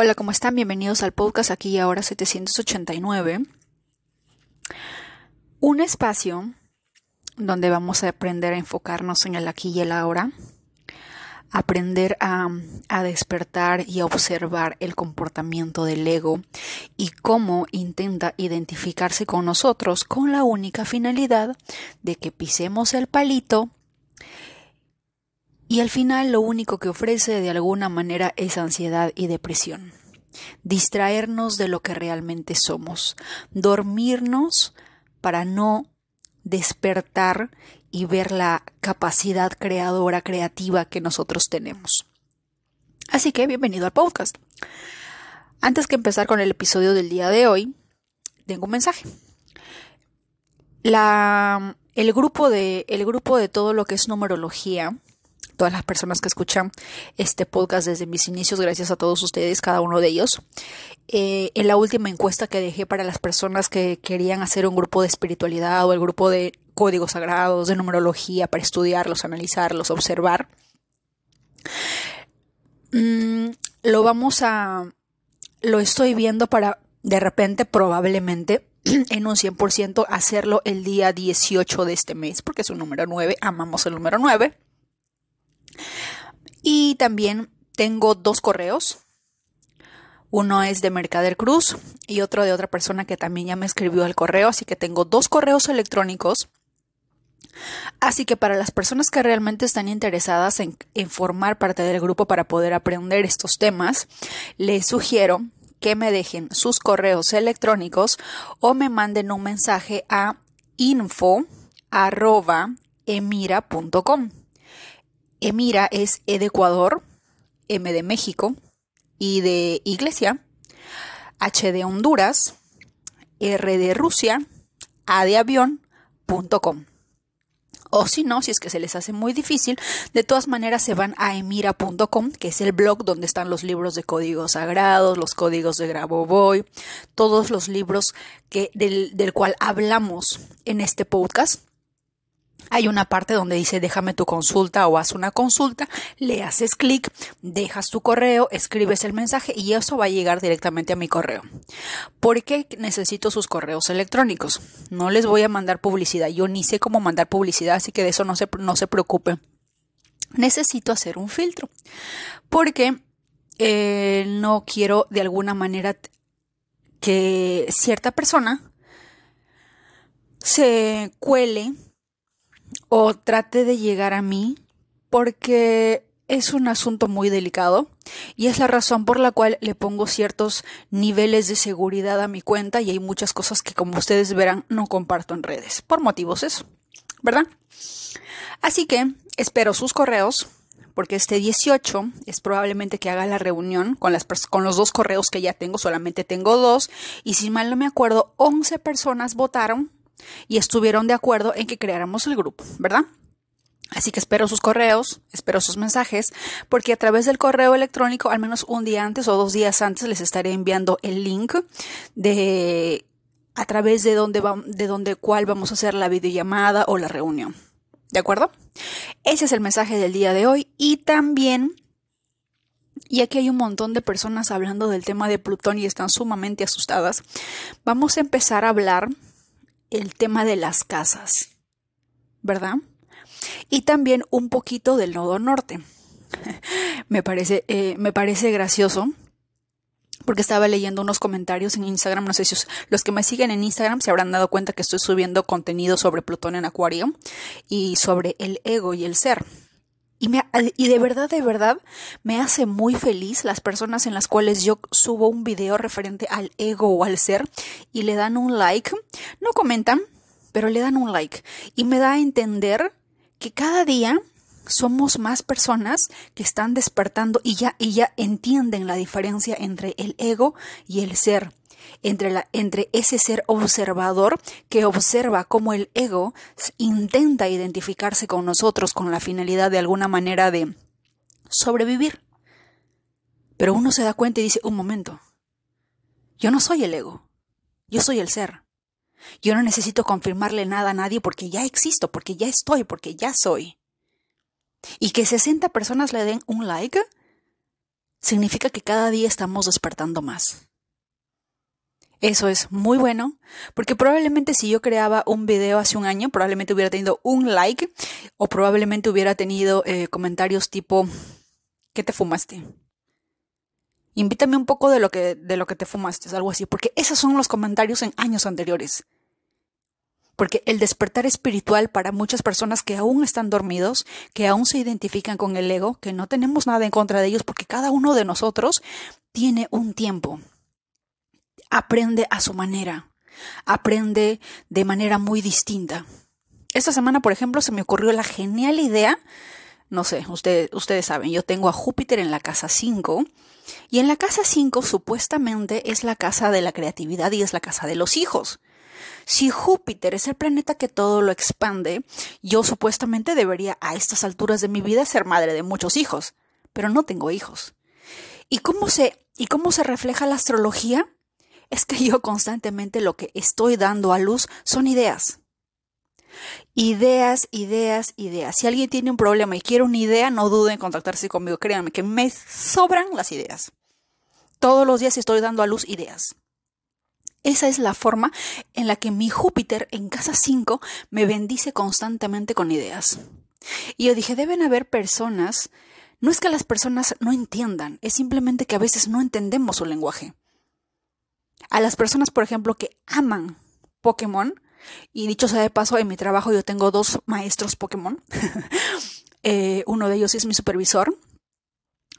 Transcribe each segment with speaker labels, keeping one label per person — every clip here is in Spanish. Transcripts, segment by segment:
Speaker 1: Hola, ¿cómo están? Bienvenidos al podcast aquí y ahora 789. Un espacio donde vamos a aprender a enfocarnos en el aquí y el ahora, aprender a, a, despertar y a observar el comportamiento del ego y cómo intenta identificarse con nosotros con la única finalidad de que pisemos el palito y al final lo único que ofrece de alguna manera es ansiedad y depresión. Distraernos de lo que realmente somos. Dormirnos para no despertar y ver la capacidad creadora, creativa que nosotros tenemos. Así que bienvenido al podcast. Antes que empezar con el episodio del día de hoy, tengo un mensaje. El, grupo de, el grupo de todo lo que es numerología todas las personas que escuchan este podcast desde mis inicios, gracias a todos ustedes, cada uno de ellos. Eh, en la última encuesta que dejé para las personas que querían hacer un grupo de espiritualidad o el grupo de códigos sagrados, de numerología, para estudiarlos, analizarlos, observar, mm, lo vamos a, lo estoy viendo para de repente, probablemente, en un 100% hacerlo el día 18 de este mes, porque es un número 9, amamos el número 9. Y también tengo dos correos. Uno es de Mercader Cruz y otro de otra persona que también ya me escribió al correo, así que tengo dos correos electrónicos. Así que para las personas que realmente están interesadas en, en formar parte del grupo para poder aprender estos temas, les sugiero que me dejen sus correos electrónicos o me manden un mensaje a info@emira.com. Emira es E de Ecuador, M de México, I de Iglesia, H de Honduras, R de Rusia, A de avión.com. O si no, si es que se les hace muy difícil, de todas maneras se van a emira.com, que es el blog donde están los libros de códigos sagrados, los códigos de Grabovoi, todos los libros que, del, del cual hablamos en este podcast hay una parte donde dice déjame tu consulta o haz una consulta, le haces clic, dejas tu correo, escribes el mensaje y eso va a llegar directamente a mi correo. ¿Por qué necesito sus correos electrónicos? No les voy a mandar publicidad, yo ni sé cómo mandar publicidad, así que de eso no se, no se preocupe. Necesito hacer un filtro porque eh, no quiero de alguna manera que cierta persona se cuele o trate de llegar a mí porque es un asunto muy delicado y es la razón por la cual le pongo ciertos niveles de seguridad a mi cuenta y hay muchas cosas que como ustedes verán no comparto en redes por motivos eso, ¿verdad? Así que espero sus correos porque este 18 es probablemente que haga la reunión con, las, con los dos correos que ya tengo, solamente tengo dos y si mal no me acuerdo 11 personas votaron y estuvieron de acuerdo en que creáramos el grupo, ¿verdad? Así que espero sus correos, espero sus mensajes, porque a través del correo electrónico, al menos un día antes o dos días antes, les estaré enviando el link de a través de donde va, de cuál vamos a hacer la videollamada o la reunión. ¿De acuerdo? Ese es el mensaje del día de hoy y también y aquí hay un montón de personas hablando del tema de Plutón y están sumamente asustadas. Vamos a empezar a hablar el tema de las casas, ¿verdad? Y también un poquito del nodo norte. me, parece, eh, me parece gracioso porque estaba leyendo unos comentarios en Instagram, no sé si los que me siguen en Instagram se habrán dado cuenta que estoy subiendo contenido sobre Plutón en Acuario y sobre el ego y el ser. Y, me, y de verdad, de verdad, me hace muy feliz las personas en las cuales yo subo un video referente al ego o al ser y le dan un like. No comentan, pero le dan un like. Y me da a entender que cada día somos más personas que están despertando y ya, y ya entienden la diferencia entre el ego y el ser entre, entre ese ser observador que observa cómo el ego intenta identificarse con nosotros con la finalidad de alguna manera de sobrevivir. Pero uno se da cuenta y dice, un momento, yo no soy el ego, yo soy el ser. Yo no necesito confirmarle nada a nadie porque ya existo, porque ya estoy, porque ya soy. Y que 60 personas le den un like significa que cada día estamos despertando más. Eso es muy bueno, porque probablemente si yo creaba un video hace un año, probablemente hubiera tenido un like o probablemente hubiera tenido eh, comentarios tipo, ¿qué te fumaste? Invítame un poco de lo que, de lo que te fumaste, algo así, porque esos son los comentarios en años anteriores. Porque el despertar espiritual para muchas personas que aún están dormidos, que aún se identifican con el ego, que no tenemos nada en contra de ellos, porque cada uno de nosotros tiene un tiempo aprende a su manera, aprende de manera muy distinta. Esta semana, por ejemplo, se me ocurrió la genial idea, no sé, ustedes saben, yo tengo a Júpiter en la casa 5 y en la casa 5 supuestamente es la casa de la creatividad y es la casa de los hijos. Si Júpiter es el planeta que todo lo expande, yo supuestamente debería a estas alturas de mi vida ser madre de muchos hijos, pero no tengo hijos. ¿Y cómo se, y cómo se refleja la astrología? Es que yo constantemente lo que estoy dando a luz son ideas. Ideas, ideas, ideas. Si alguien tiene un problema y quiere una idea, no duden en contactarse conmigo. Créanme que me sobran las ideas. Todos los días estoy dando a luz ideas. Esa es la forma en la que mi Júpiter en casa 5 me bendice constantemente con ideas. Y yo dije, deben haber personas, no es que las personas no entiendan, es simplemente que a veces no entendemos su lenguaje. A las personas, por ejemplo, que aman Pokémon, y dicho sea de paso, en mi trabajo yo tengo dos maestros Pokémon. Eh, uno de ellos es mi supervisor,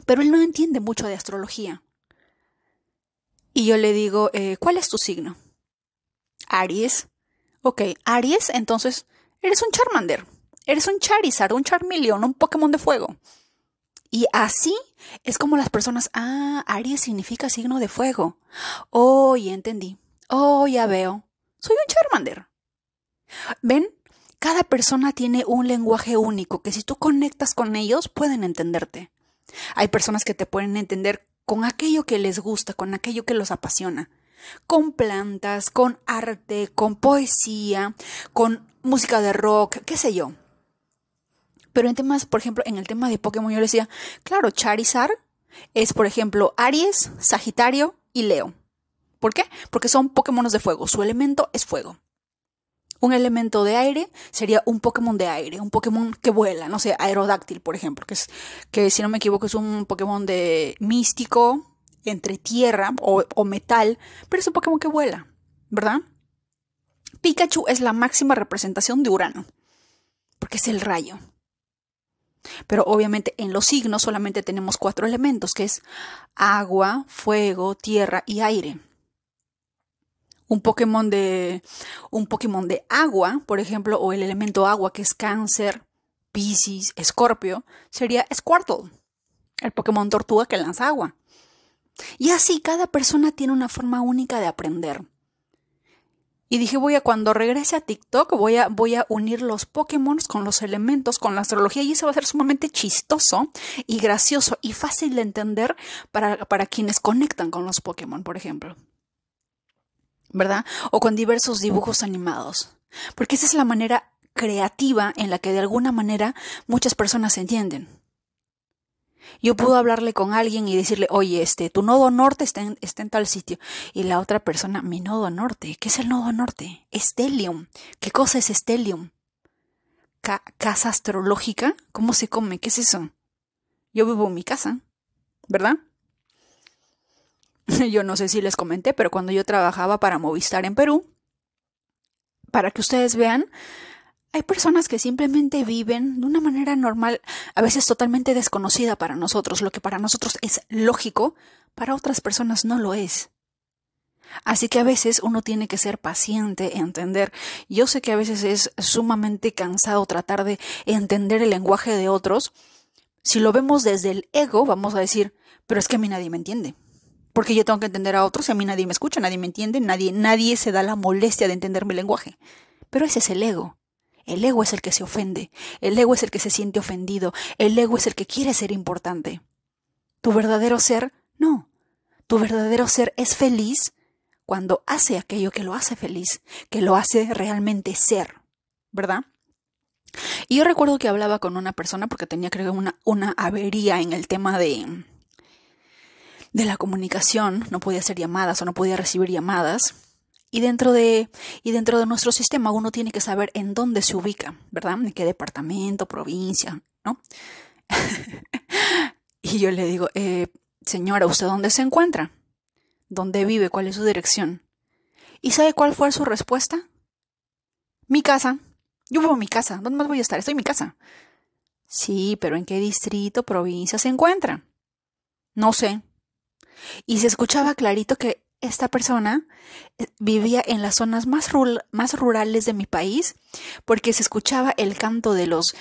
Speaker 1: pero él no entiende mucho de astrología. Y yo le digo, eh, ¿cuál es tu signo? Aries. Ok, Aries, entonces eres un Charmander, eres un Charizard, un Charmeleon, un Pokémon de fuego. Y así es como las personas, ah, Aries significa signo de fuego. Oh, ya entendí. Oh, ya veo. Soy un Charmander. ¿Ven? Cada persona tiene un lenguaje único que si tú conectas con ellos pueden entenderte. Hay personas que te pueden entender con aquello que les gusta, con aquello que los apasiona. Con plantas, con arte, con poesía, con música de rock, qué sé yo. Pero en temas, por ejemplo, en el tema de Pokémon yo le decía, claro, Charizard es, por ejemplo, Aries, Sagitario y Leo. ¿Por qué? Porque son Pokémon de fuego. Su elemento es fuego. Un elemento de aire sería un Pokémon de aire, un Pokémon que vuela, no sé, Aerodáctil, por ejemplo, que es que si no me equivoco es un Pokémon de místico entre tierra o, o metal, pero es un Pokémon que vuela, ¿verdad? Pikachu es la máxima representación de Urano, porque es el rayo. Pero obviamente en los signos solamente tenemos cuatro elementos, que es agua, fuego, tierra y aire. Un Pokémon de un Pokémon de agua, por ejemplo, o el elemento agua que es Cáncer, Piscis, Escorpio, sería Squirtle, el Pokémon tortuga que lanza agua. Y así cada persona tiene una forma única de aprender. Y dije, voy a cuando regrese a TikTok, voy a, voy a unir los Pokémon con los elementos, con la astrología, y eso va a ser sumamente chistoso y gracioso y fácil de entender para, para quienes conectan con los Pokémon, por ejemplo. ¿Verdad? O con diversos dibujos animados. Porque esa es la manera creativa en la que de alguna manera muchas personas se entienden. Yo puedo hablarle con alguien y decirle, oye, este, tu nodo norte está en, está en tal sitio. Y la otra persona, mi nodo norte, ¿qué es el nodo norte? Estelium. ¿Qué cosa es Estelium? ¿Casa astrológica? ¿Cómo se come? ¿Qué es eso? Yo vivo en mi casa, ¿verdad? yo no sé si les comenté, pero cuando yo trabajaba para Movistar en Perú, para que ustedes vean, hay personas que simplemente viven de una manera normal, a veces totalmente desconocida para nosotros. Lo que para nosotros es lógico, para otras personas no lo es. Así que a veces uno tiene que ser paciente, entender. Yo sé que a veces es sumamente cansado tratar de entender el lenguaje de otros. Si lo vemos desde el ego, vamos a decir, pero es que a mí nadie me entiende. Porque yo tengo que entender a otros y a mí nadie me escucha, nadie me entiende, nadie, nadie se da la molestia de entender mi lenguaje. Pero ese es el ego. El ego es el que se ofende, el ego es el que se siente ofendido, el ego es el que quiere ser importante. Tu verdadero ser, no. Tu verdadero ser es feliz cuando hace aquello que lo hace feliz, que lo hace realmente ser, ¿verdad? Y yo recuerdo que hablaba con una persona porque tenía creo una, una avería en el tema de de la comunicación, no podía hacer llamadas o no podía recibir llamadas. Y dentro de, y dentro de nuestro sistema uno tiene que saber en dónde se ubica, ¿verdad? En qué departamento, provincia, ¿no? y yo le digo, eh, señora, ¿usted dónde se encuentra? ¿Dónde vive? ¿Cuál es su dirección? ¿Y sabe cuál fue su respuesta? Mi casa. Yo vivo en mi casa. ¿Dónde más voy a estar? Estoy en mi casa. Sí, pero ¿en qué distrito, provincia se encuentra? No sé. Y se escuchaba clarito que esta persona eh, vivía en las zonas más, rurales de mi país porque se escuchaba el canto de los,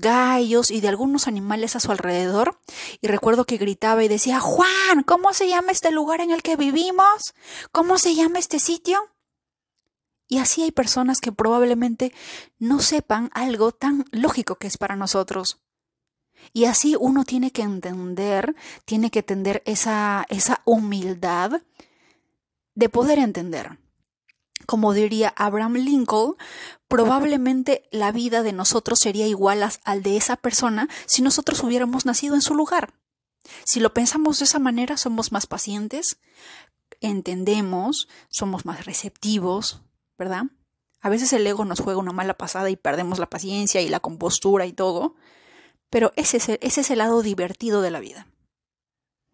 Speaker 1: gallos y de algunos animales a su alrededor y recuerdo que gritaba y decía Juan, ¿cómo se llama este lugar en el que vivimos? ¿Cómo se llama este sitio? Y así hay personas que probablemente no sepan algo tan lógico que es para nosotros. Y así uno tiene que entender, tiene que tener esa, esa humildad de poder entender. Como diría Abraham Lincoln, probablemente la vida de nosotros sería igual al de esa persona si nosotros hubiéramos nacido en su lugar. Si lo pensamos de esa manera, somos más pacientes, entendemos, somos más receptivos, ¿verdad? A veces el ego nos juega una mala pasada y perdemos la paciencia y la compostura y todo, pero ese es, ese es el lado divertido de la vida.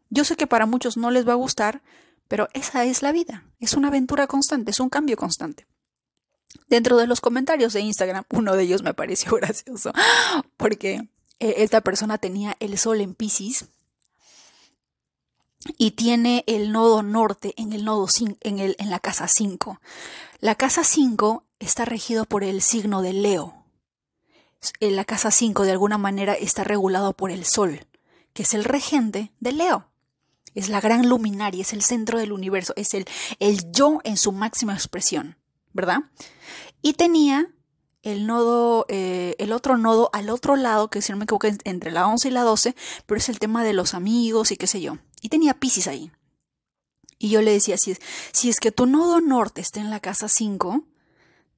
Speaker 1: Yo sé que para muchos no les va a gustar, pero esa es la vida, es una aventura constante, es un cambio constante. Dentro de los comentarios de Instagram, uno de ellos me pareció gracioso, porque eh, esta persona tenía el sol en Pisces y tiene el nodo norte en el nodo en, el, en la casa 5. La casa 5 está regido por el signo de Leo. La casa 5 de alguna manera está regulado por el sol, que es el regente de Leo. Es la gran luminaria, es el centro del universo, es el, el yo en su máxima expresión, ¿verdad? Y tenía el nodo, eh, el otro nodo al otro lado, que si no me equivoco, entre la 11 y la 12, pero es el tema de los amigos y qué sé yo. Y tenía Pisces ahí. Y yo le decía, si es, si es que tu nodo norte está en la casa 5,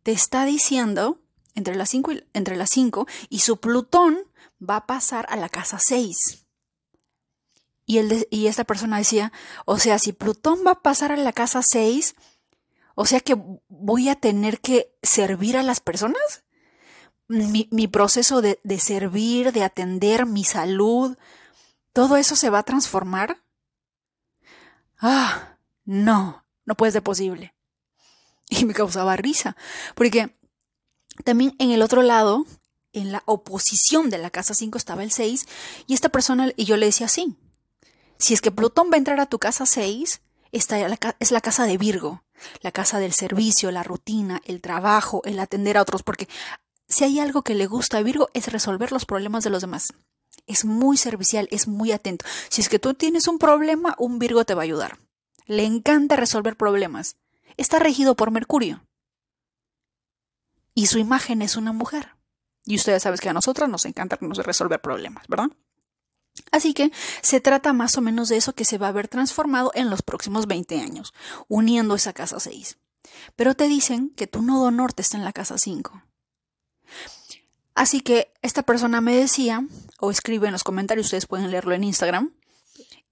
Speaker 1: te está diciendo entre las 5 y, entre las 5 y su Plutón va a pasar a la casa 6. Y, y esta persona decía, o sea, si Plutón va a pasar a la casa 6, o sea que voy a tener que servir a las personas. Mi, mi proceso de, de servir, de atender, mi salud, todo eso se va a transformar. Ah, no, no puede ser posible. Y me causaba risa, porque también en el otro lado, en la oposición de la casa 5 estaba el 6, y esta persona, y yo le decía sí, si es que Plutón va a entrar a tu casa 6, esta es la casa de Virgo, la casa del servicio, la rutina, el trabajo, el atender a otros, porque si hay algo que le gusta a Virgo es resolver los problemas de los demás. Es muy servicial, es muy atento. Si es que tú tienes un problema, un Virgo te va a ayudar. Le encanta resolver problemas. Está regido por Mercurio. Y su imagen es una mujer. Y ustedes saben que a nosotras nos encanta resolver problemas, ¿verdad? Así que se trata más o menos de eso que se va a ver transformado en los próximos 20 años, uniendo esa casa 6. Pero te dicen que tu nodo norte está en la casa 5. Así que esta persona me decía, o escribe en los comentarios, ustedes pueden leerlo en Instagram,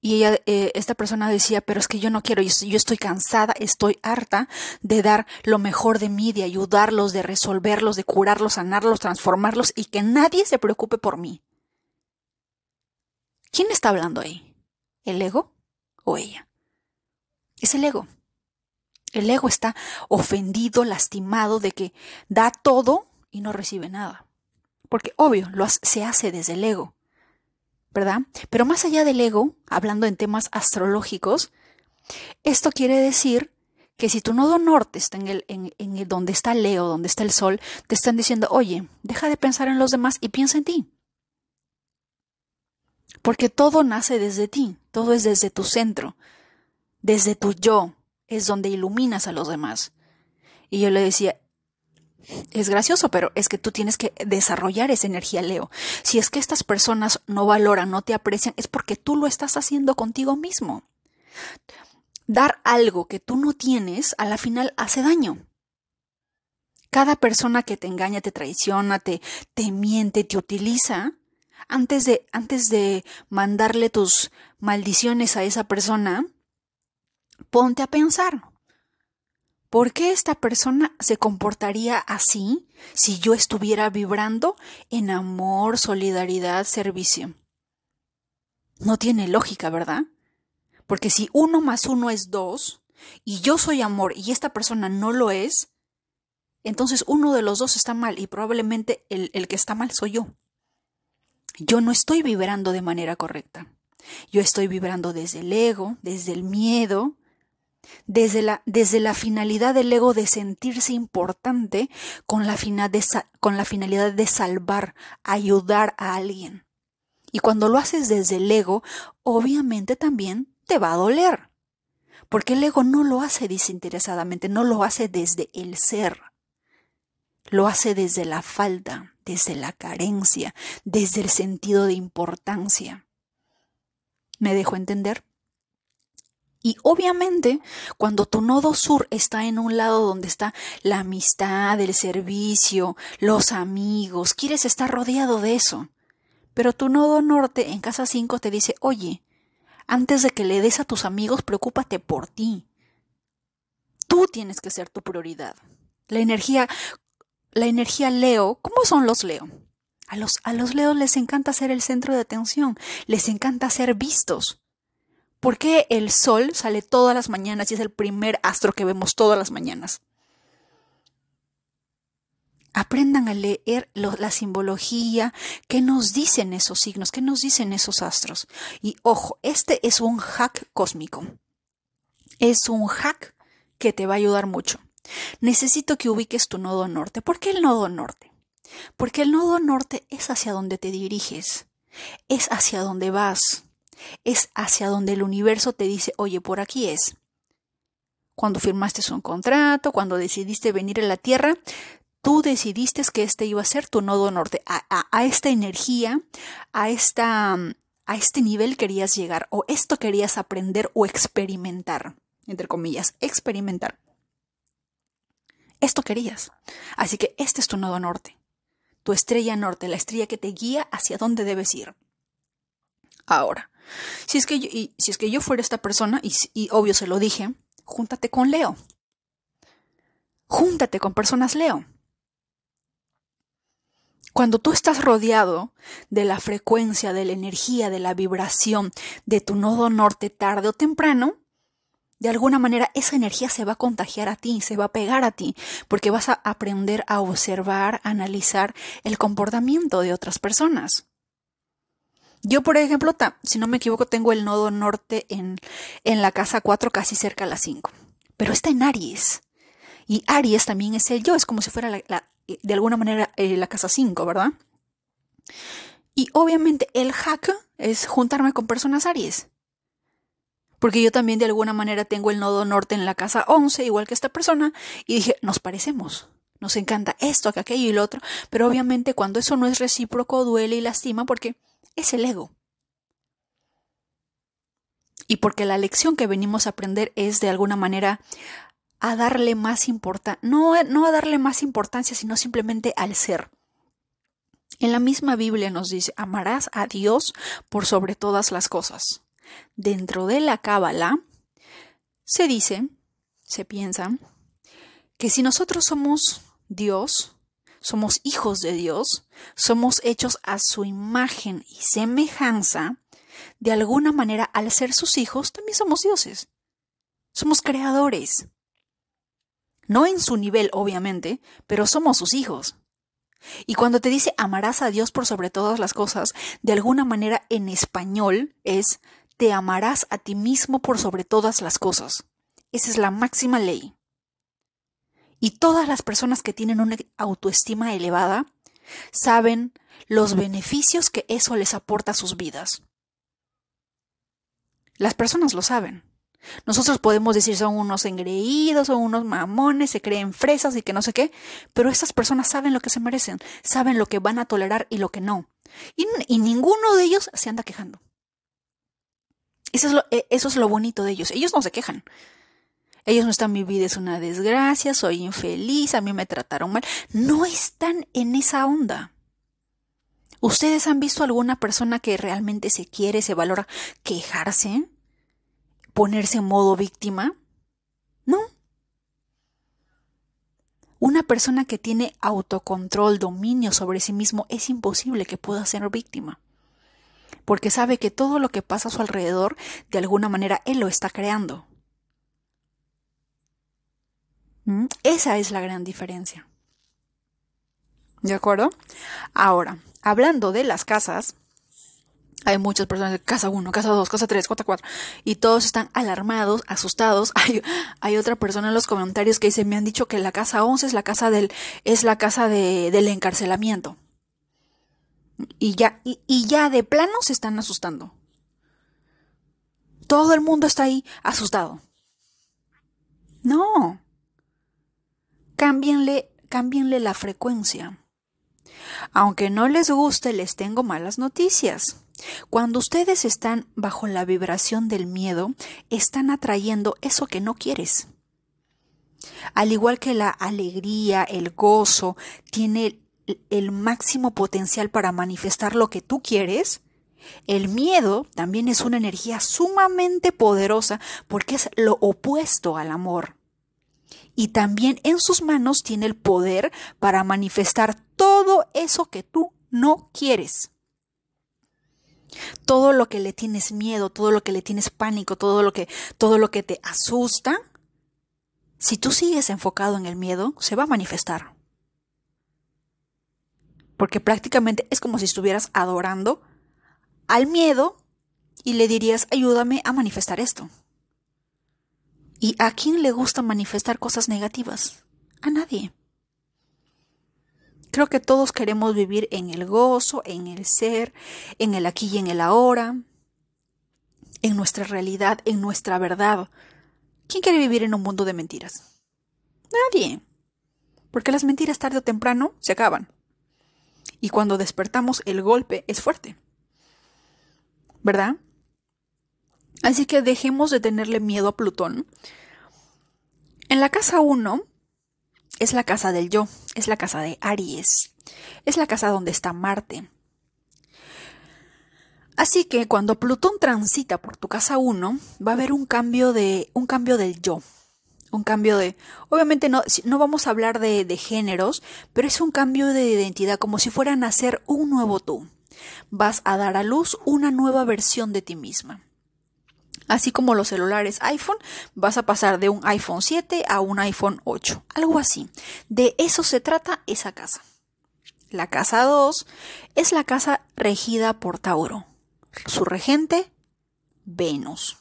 Speaker 1: y ella, eh, esta persona decía, pero es que yo no quiero, yo estoy cansada, estoy harta de dar lo mejor de mí, de ayudarlos, de resolverlos, de curarlos, sanarlos, transformarlos y que nadie se preocupe por mí. ¿Quién está hablando ahí? ¿El ego o ella? Es el ego. El ego está ofendido, lastimado de que da todo y no recibe nada. Porque obvio, lo se hace desde el ego. ¿Verdad? Pero más allá del ego, hablando en temas astrológicos, esto quiere decir que si tu nodo norte está en el, en, el donde está Leo, donde está el Sol, te están diciendo, oye, deja de pensar en los demás y piensa en ti. Porque todo nace desde ti, todo es desde tu centro, desde tu yo, es donde iluminas a los demás. Y yo le decía, es gracioso, pero es que tú tienes que desarrollar esa energía, Leo. Si es que estas personas no valoran, no te aprecian, es porque tú lo estás haciendo contigo mismo. Dar algo que tú no tienes, a la final hace daño. Cada persona que te engaña, te traiciona, te, te miente, te utiliza, Antes de, antes de mandarle tus maldiciones a esa persona, ponte a pensar. ¿Por qué esta persona se comportaría así si yo estuviera vibrando en amor, solidaridad, servicio? No tiene lógica, ¿verdad? Porque si uno más uno es dos, y yo soy amor y esta persona no lo es, entonces uno de los dos está mal y probablemente el, el que está mal soy yo. Yo no estoy vibrando de manera correcta. Yo estoy vibrando desde el ego, desde el miedo, desde la, desde la finalidad del ego de sentirse importante con la, de, con la finalidad de salvar, ayudar a alguien. Y cuando lo haces desde el ego, obviamente también te va a doler. Porque el ego no lo hace desinteresadamente, no lo hace desde el ser. Lo hace desde la falta, desde la carencia, desde el sentido de importancia. ¿Me dejo entender? Y obviamente, cuando tu nodo sur está en un lado donde está la amistad, el servicio, los amigos, quieres estar rodeado de eso. Pero tu nodo norte en casa 5 te dice, oye, antes de que le des a tus amigos, preocúpate por ti. Tú tienes que ser tu prioridad. La energía, la energía Leo, ¿cómo son los Leo? A los, a los Leos les encanta ser el centro de atención, les encanta ser vistos. ¿Por qué el sol sale todas las mañanas y es el primer astro que vemos todas las mañanas? Aprendan a leer la simbología, qué nos dicen esos signos, qué nos dicen esos astros. Y ojo, este es un hack cósmico. Es un hack que te va a ayudar mucho. Necesito que ubiques tu nodo norte. ¿Por qué el nodo norte? Porque el nodo norte es hacia donde te diriges, es hacia donde vas es hacia donde el universo te dice, oye, por aquí es. Cuando firmaste un contrato, cuando decidiste venir a la Tierra, tú decidiste que este iba a ser tu nodo norte. A, esta energía, a, esta, a este nivel querías llegar, o esto querías aprender o experimentar, entre comillas, experimentar. Esto querías. Así que este es tu nodo norte, tu estrella norte, la estrella que te guía hacia dónde debes ir. Ahora, si es que yo, si es que yo fuera esta persona, y, y obvio se lo dije, júntate con Leo. Júntate con personas Leo. Cuando tú estás rodeado de la frecuencia, de la energía, de la vibración de tu nodo norte tarde o temprano, de alguna manera esa energía se va a contagiar a ti, se va a pegar a ti, porque vas a aprender a observar, a analizar el comportamiento de otras personas. Yo, por ejemplo, si no me equivoco, tengo el nodo norte en, en la casa 4, casi cerca a la 5. Pero está en Aries. Y Aries también es el yo, es como si fuera de alguna manera eh, la casa 5, ¿verdad? Y obviamente el hack es juntarme con personas Aries. Porque yo también de alguna manera tengo el nodo norte en la casa 11, igual que esta persona, y dije, nos parecemos. Nos encanta esto, aquello y lo otro. Pero obviamente cuando eso no es recíproco, duele y lastima porque es el ego. Y porque la lección que venimos a aprender es de alguna manera a darle más importancia, no, no a darle más importancia, sino simplemente al ser. En la misma Biblia nos dice, amarás a Dios por sobre todas las cosas. Dentro de la Cábala se dice, se piensa, que si nosotros somos Dios, somos hijos de Dios, somos hechos a su imagen y semejanza, de alguna manera al ser sus hijos también somos dioses. Somos creadores. No en su nivel, obviamente, pero somos sus hijos. Y cuando te dice amarás a Dios por sobre todas las cosas, de alguna manera en español es te amarás a ti mismo por sobre todas las cosas. Esa es la máxima ley. Y todas las personas que tienen una autoestima elevada saben los beneficios que eso les aporta a sus vidas. Las personas lo saben. Nosotros podemos decir son unos engreídos, son unos mamones, se creen fresas y que no sé qué, pero estas personas saben lo que se merecen, saben lo que van a tolerar y lo que no. Y, y ninguno de ellos se anda quejando. Eso es, lo, e, eso es lo bonito de ellos. Ellos no se quejan. Ellos no están, mi vida es una desgracia, soy infeliz, a mí me trataron mal. No están en esa onda. ¿Ustedes han visto alguna persona que realmente se quiere, se valora, quejarse? ¿Ponerse en modo víctima? No. Una persona que tiene autocontrol, dominio sobre sí mismo, es imposible que pueda ser víctima. Porque sabe que todo lo que pasa a su alrededor, de alguna manera, él lo está creando. ¿Mm? Esa es la gran diferencia. ¿De acuerdo? Ahora, hablando de las casas, hay muchas personas de casa 1, casa 2, casa 3, casa 4 y todos están alarmados, asustados. Hay, otra persona en los comentarios que dice, me han dicho que la casa 11 es la casa del, es la casa de, del encarcelamiento. Y ya, y, y ya de plano se están asustando. Todo el mundo está ahí asustado. No. Cámbienle, la frecuencia. Aunque no les guste, les tengo malas noticias. Cuando ustedes están bajo la vibración del miedo, están atrayendo eso que no quieres. Al igual que la alegría, el gozo, tiene el máximo potencial para manifestar lo que tú quieres, el miedo también es una energía sumamente poderosa porque es lo opuesto al amor y también en sus manos tiene el poder para manifestar todo eso que tú no quieres. Todo lo que le tienes miedo, todo lo que le tienes pánico, todo lo que todo lo que te asusta, si tú sigues enfocado en el miedo, se va a manifestar. Porque prácticamente es como si estuvieras adorando al miedo y le dirías, ayúdame a manifestar esto. ¿Y a quién le gusta manifestar cosas negativas? A nadie. Creo que todos queremos vivir en el gozo, en el ser, en el aquí y en el ahora, en nuestra realidad, en nuestra verdad. ¿Quién quiere vivir en un mundo de mentiras? Nadie. Porque las mentiras tarde o temprano se acaban. Y cuando despertamos el golpe es fuerte. ¿Verdad? Así que dejemos de tenerle miedo a Plutón. En la casa 1 es la casa del yo, es la casa de Aries, es la casa donde está Marte. Así que cuando Plutón transita por tu casa 1, va a haber un cambio de un cambio del yo, un cambio de obviamente no, no vamos a hablar de, de géneros, pero es un cambio de identidad como si fuera a nacer un nuevo tú. Vas a dar a luz una nueva versión de ti misma. Así como los celulares iPhone, vas a pasar de un iPhone 7 a un iPhone 8. Algo así. De eso se trata esa casa. La casa 2 es la casa regida por Tauro. Su regente, Venus.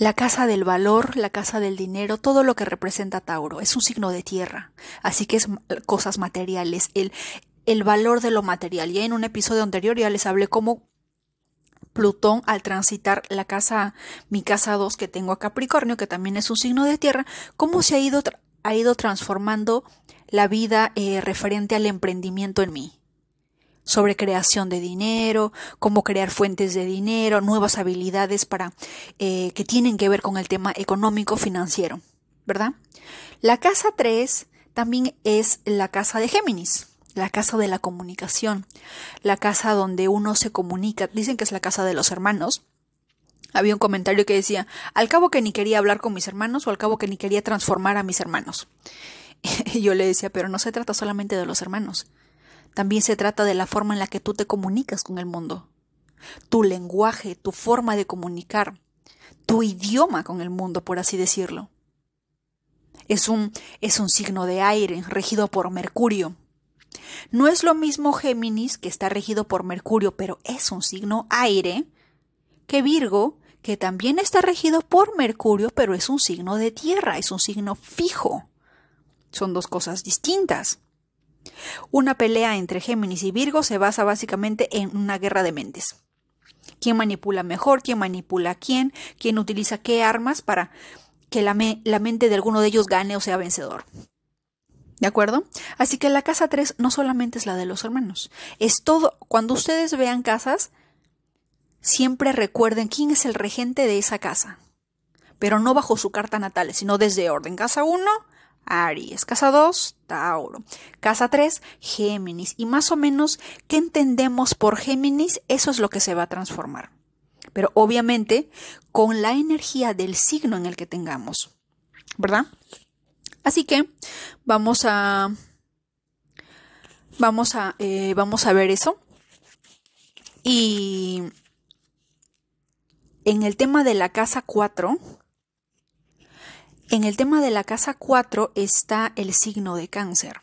Speaker 1: La casa del valor, la casa del dinero, todo lo que representa Tauro. Es un signo de tierra. Así que es cosas materiales, el, el valor de lo material. Ya en un episodio anterior ya les hablé cómo Plutón al transitar la casa, mi casa 2 que tengo a Capricornio, que también es un signo de tierra, cómo se ha ido, ha ido transformando la vida eh, referente al emprendimiento en mí. Sobre creación de dinero, cómo crear fuentes de dinero, nuevas habilidades para eh, que tienen que ver con el tema económico financiero, ¿verdad? La casa 3 también es la casa de Géminis la casa de la comunicación, la casa donde uno se comunica, dicen que es la casa de los hermanos. Había un comentario que decía, al cabo que ni quería hablar con mis hermanos o al cabo que ni quería transformar a mis hermanos. Y yo le decía, pero no se trata solamente de los hermanos, también se trata de la forma en la que tú te comunicas con el mundo, tu lenguaje, tu forma de comunicar, tu idioma con el mundo, por así decirlo. Es un, es un signo de aire regido por Mercurio, no es lo mismo Géminis, que está regido por Mercurio, pero es un signo aire, que Virgo, que también está regido por Mercurio, pero es un signo de tierra, es un signo fijo. Son dos cosas distintas. Una pelea entre Géminis y Virgo se basa básicamente en una guerra de mentes. ¿Quién manipula mejor? ¿Quién manipula a quién? ¿Quién utiliza qué armas para que la, la mente de alguno de ellos gane o sea vencedor? ¿De acuerdo? Así que la casa 3 no solamente es la de los hermanos, es todo, cuando ustedes vean casas, siempre recuerden quién es el regente de esa casa, pero no bajo su carta natal, sino desde orden. Casa 1, Aries. Casa 2, Tauro. Casa 3, Géminis. Y más o menos, ¿qué entendemos por Géminis? Eso es lo que se va a transformar. Pero obviamente con la energía del signo en el que tengamos. ¿Verdad? Así que vamos a. Vamos a. Eh, vamos a ver eso. Y en el tema de la casa 4, en el tema de la casa 4 está el signo de cáncer.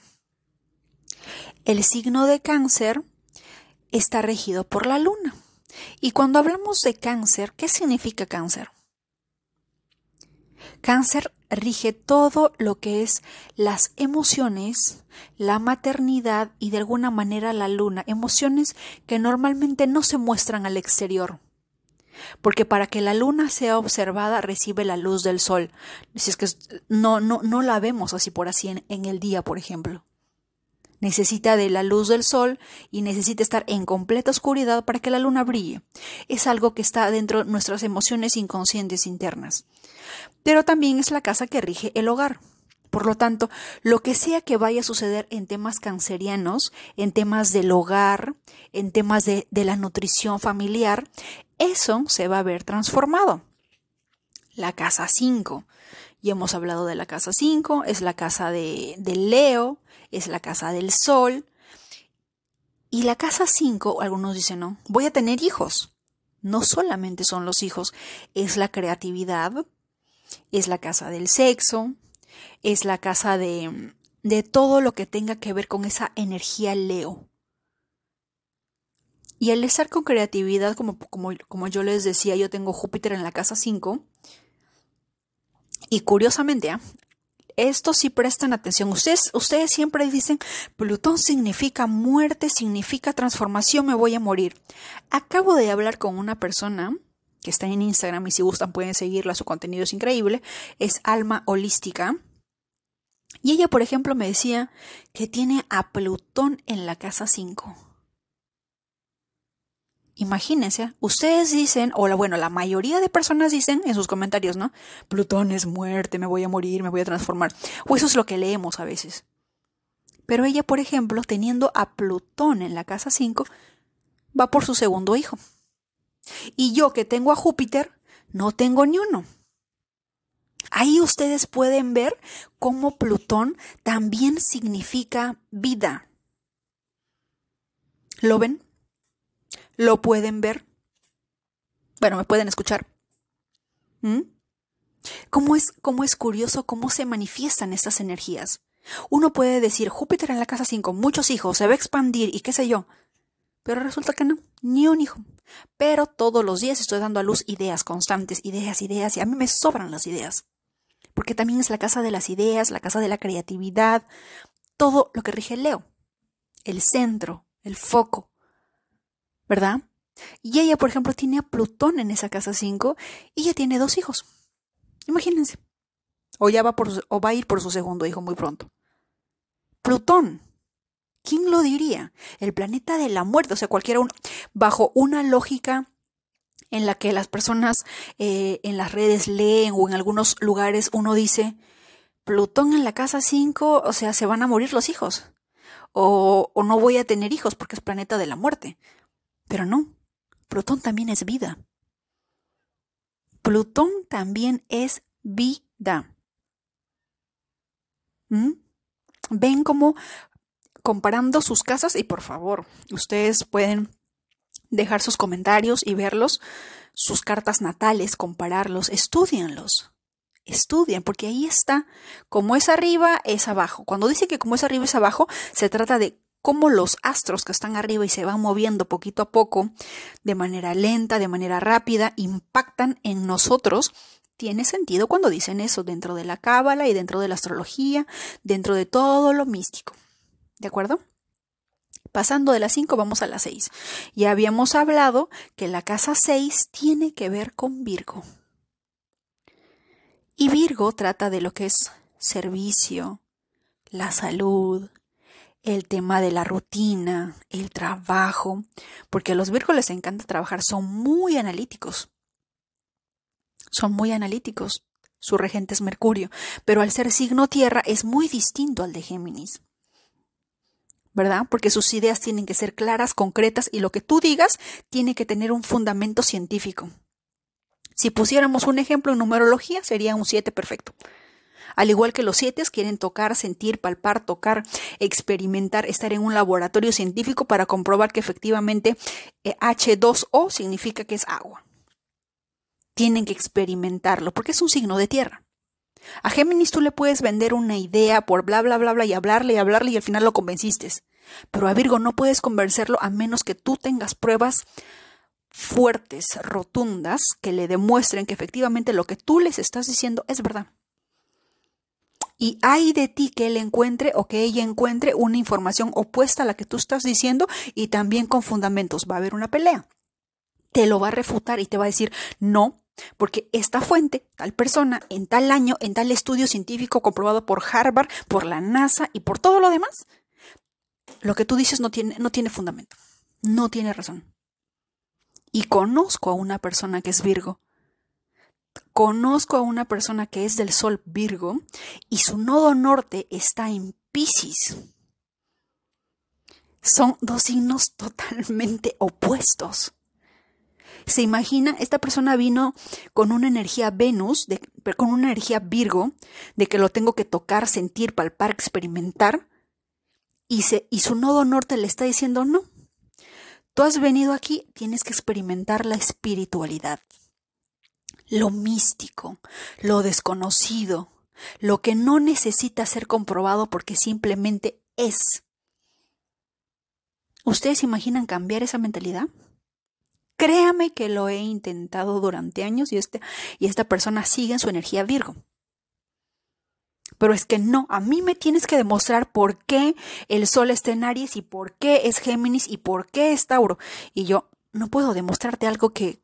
Speaker 1: El signo de cáncer está regido por la luna. Y cuando hablamos de cáncer, ¿qué significa cáncer? Cáncer rige todo lo que es las emociones, la maternidad y de alguna manera la luna, emociones que normalmente no se muestran al exterior porque para que la luna sea observada recibe la luz del sol. Si es que no, no, no la vemos así por así en, en el día, por ejemplo. Necesita de la luz del sol y necesita estar en completa oscuridad para que la luna brille. Es algo que está dentro de nuestras emociones inconscientes internas. Pero también es la casa que rige el hogar. Por lo tanto, lo que sea que vaya a suceder en temas cancerianos, en temas del hogar, en temas de, la nutrición familiar, eso se va a ver transformado. La casa 5. Y hemos hablado de la casa 5, es la casa de, Leo, es la casa del Sol. Y la casa 5, algunos dicen, no, voy a tener hijos. No solamente son los hijos, es la creatividad, es la casa del sexo, es la casa de, de todo lo que tenga que ver con esa energía Leo. Y al estar con creatividad, como, como, como, yo les decía, yo tengo Júpiter en la casa 5. Y curiosamente, ¿ah? esto sí prestan atención. Ustedes, ustedes siempre dicen, Plutón significa muerte, significa transformación, me voy a morir. Acabo de hablar con una persona que está en Instagram y si gustan pueden seguirla, su contenido es increíble. Es Alma Holística. Y ella, por ejemplo, me decía que tiene a Plutón en la casa 5. Imagínense, ustedes dicen, o la, bueno, la mayoría de personas dicen en sus comentarios, ¿no? Plutón es muerte, me voy a morir, me voy a transformar. O eso es lo que leemos a veces. Pero ella, por ejemplo, teniendo a Plutón en la casa 5, va por su segundo hijo. Y yo que tengo a Júpiter, no tengo ni uno. Ahí ustedes pueden ver cómo Plutón también significa vida. ¿Lo ven? ¿Lo pueden ver? Bueno, me pueden escuchar. ¿Mm? ¿Cómo es, cómo es curioso cómo se manifiestan estas energías? Uno puede decir Júpiter en la casa 5, muchos hijos, se va a expandir y qué sé yo. Pero resulta que no, ni un hijo. Pero todos los días estoy dando a luz ideas constantes, ideas, ideas, y a mí me sobran las ideas porque también es la casa de las ideas, la casa de la creatividad, todo lo que rige Leo, el centro, el foco, ¿verdad? Y ella, por ejemplo, tiene a Plutón en esa casa 5 y ella tiene dos hijos. Imagínense. O ya va, por, o va a ir por su segundo hijo muy pronto. Plutón. ¿Quién lo diría? El planeta de la muerte, o sea, cualquiera, bajo una lógica en la que las personas eh, en las redes leen o en algunos lugares uno dice, Plutón en la casa 5, o sea, se van a morir los hijos. O, o no voy a tener hijos porque es planeta de la muerte. Pero no, Plutón también es vida. Plutón también es vida. ¿Mm? Ven como comparando sus casas y por favor, ustedes pueden dejar sus comentarios y verlos, sus cartas natales, compararlos, estudianlos. Estudien, porque ahí está. Como es arriba, es abajo. Cuando dice que como es arriba, es abajo, se trata de cómo los astros que están arriba y se van moviendo poquito a poco, de manera lenta, de manera rápida, impactan en nosotros. Tiene sentido cuando dicen eso dentro de la cábala y dentro de la astrología, dentro de todo lo místico. ¿De acuerdo? Pasando de las 5 vamos a las 6. Ya habíamos hablado que la casa 6 tiene que ver con Virgo. Y Virgo trata de lo que es servicio, la salud, el tema de la rutina, el trabajo, porque a los Virgos les encanta trabajar, son muy analíticos. Son muy analíticos. Su regente es Mercurio, pero al ser signo tierra es muy distinto al de Géminis. ¿Verdad? Porque sus ideas tienen que ser claras, concretas y lo que tú digas tiene que tener un fundamento científico. Si pusiéramos un ejemplo en numerología, sería un 7 perfecto. Al igual que los siete quieren tocar, sentir, palpar, tocar, experimentar, estar en un laboratorio científico para comprobar que efectivamente H2O eh, significa que es agua. Tienen que experimentarlo porque es un signo de tierra. A Géminis tú le puedes vender una idea por bla bla bla bla y hablarle y hablarle y al final lo convenciste. Pero a Virgo no puedes convencerlo a menos que tú tengas pruebas fuertes, rotundas, que le demuestren que efectivamente lo que tú les estás diciendo es verdad. Y hay de ti que él encuentre o que ella encuentre una información opuesta a la que tú estás diciendo y también con fundamentos. Va a haber una pelea. Te lo va a refutar y te va a decir, no, porque esta fuente, tal persona, en tal año, en tal estudio científico comprobado por Harvard, por la NASA y por todo lo demás, lo que tú dices no tiene, no tiene fundamento, no tiene razón. Y conozco a una persona que es Virgo Conozco a una persona que es del Sol Virgo y su nodo norte está en Pisces. Son dos signos totalmente opuestos. Se imagina, esta persona vino con una energía Venus, con una energía Virgo, de que lo tengo que tocar, sentir, palpar, experimentar, y, y su nodo norte le está diciendo, no, tú has venido aquí, tienes que experimentar la espiritualidad lo místico, lo desconocido, lo que no necesita ser comprobado porque simplemente es. ¿Ustedes imaginan cambiar esa mentalidad? Créame que lo he intentado durante años y, este, y esta persona sigue en su energía Virgo. Pero es que no, a mí me tienes que demostrar por qué el Sol está en Aries y por qué es Géminis y por qué es Tauro. Y yo no puedo demostrarte algo que,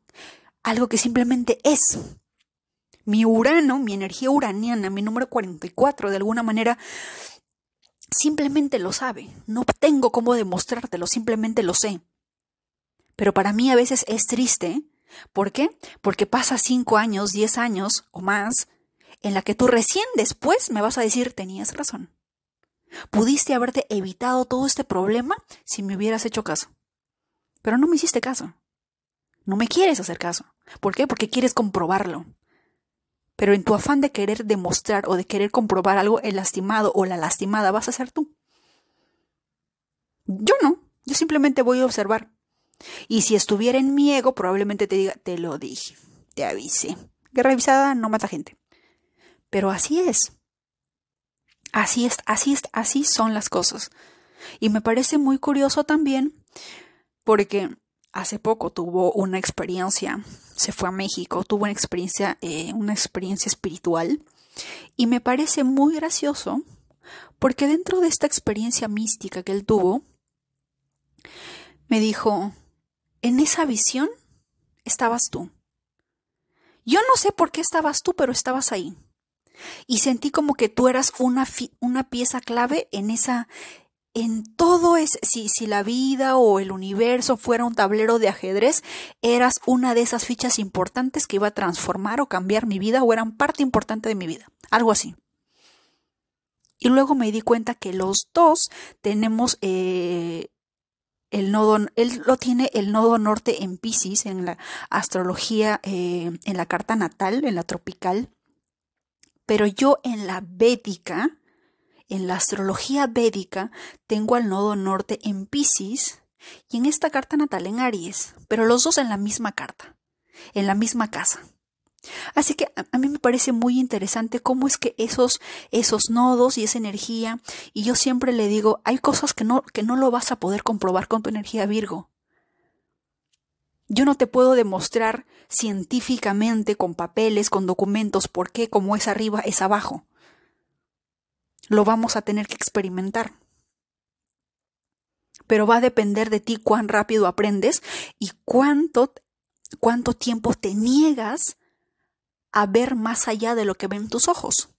Speaker 1: algo que simplemente es. Mi Urano, mi energía uraniana, mi número 44, de alguna manera, simplemente lo sabe. No tengo cómo demostrártelo, simplemente lo sé. Pero para mí a veces es triste. ¿Por qué? Porque pasa 5 años, 10 años o más en la que tú recién después me vas a decir tenías razón. Pudiste haberte evitado todo este problema si me hubieras hecho caso. Pero no me hiciste caso. No me quieres hacer caso. ¿Por qué? Porque quieres comprobarlo. Pero en tu afán de querer demostrar o de querer comprobar algo, el lastimado o la lastimada vas a ser tú. Yo no, yo simplemente voy a observar. Y si estuviera en mi ego, probablemente te diga, te lo dije, te avisé. Guerra avisada no mata gente. Pero así es. Así es, así es, así son las cosas. Y me parece muy curioso también porque hace poco tuvo una experiencia, se fue a México, tuvo una experiencia, eh, una experiencia espiritual y me parece muy gracioso porque dentro de esta experiencia mística que él tuvo, me dijo, en esa visión estabas tú. Yo no sé por qué estabas tú, pero estabas ahí. Y sentí como que tú eras una, una pieza clave en esa, en todo es, si, si la vida o el universo fuera un tablero de ajedrez, eras una de esas fichas importantes que iba a transformar o cambiar mi vida o eran parte importante de mi vida. Algo así. Y luego me di cuenta que los dos tenemos eh, el nodo, él lo tiene el nodo norte en Pisces, en la astrología, eh, en la carta natal, en la tropical. Pero yo en la védica, en la astrología védica tengo al nodo norte en Pisces y en esta carta natal en Aries, pero los dos en la misma carta, en la misma casa. Así que a, mí me parece muy interesante cómo es que esos, esos nodos y esa energía, y yo siempre le digo, hay cosas que no, que no lo vas a poder comprobar con tu energía Virgo. Yo no te puedo demostrar científicamente, con papeles, con documentos, por qué como es arriba es abajo lo vamos a tener que experimentar. Pero va a depender de ti cuán rápido aprendes y cuánto, cuánto tiempo te niegas a ver más allá de lo que ven tus ojos.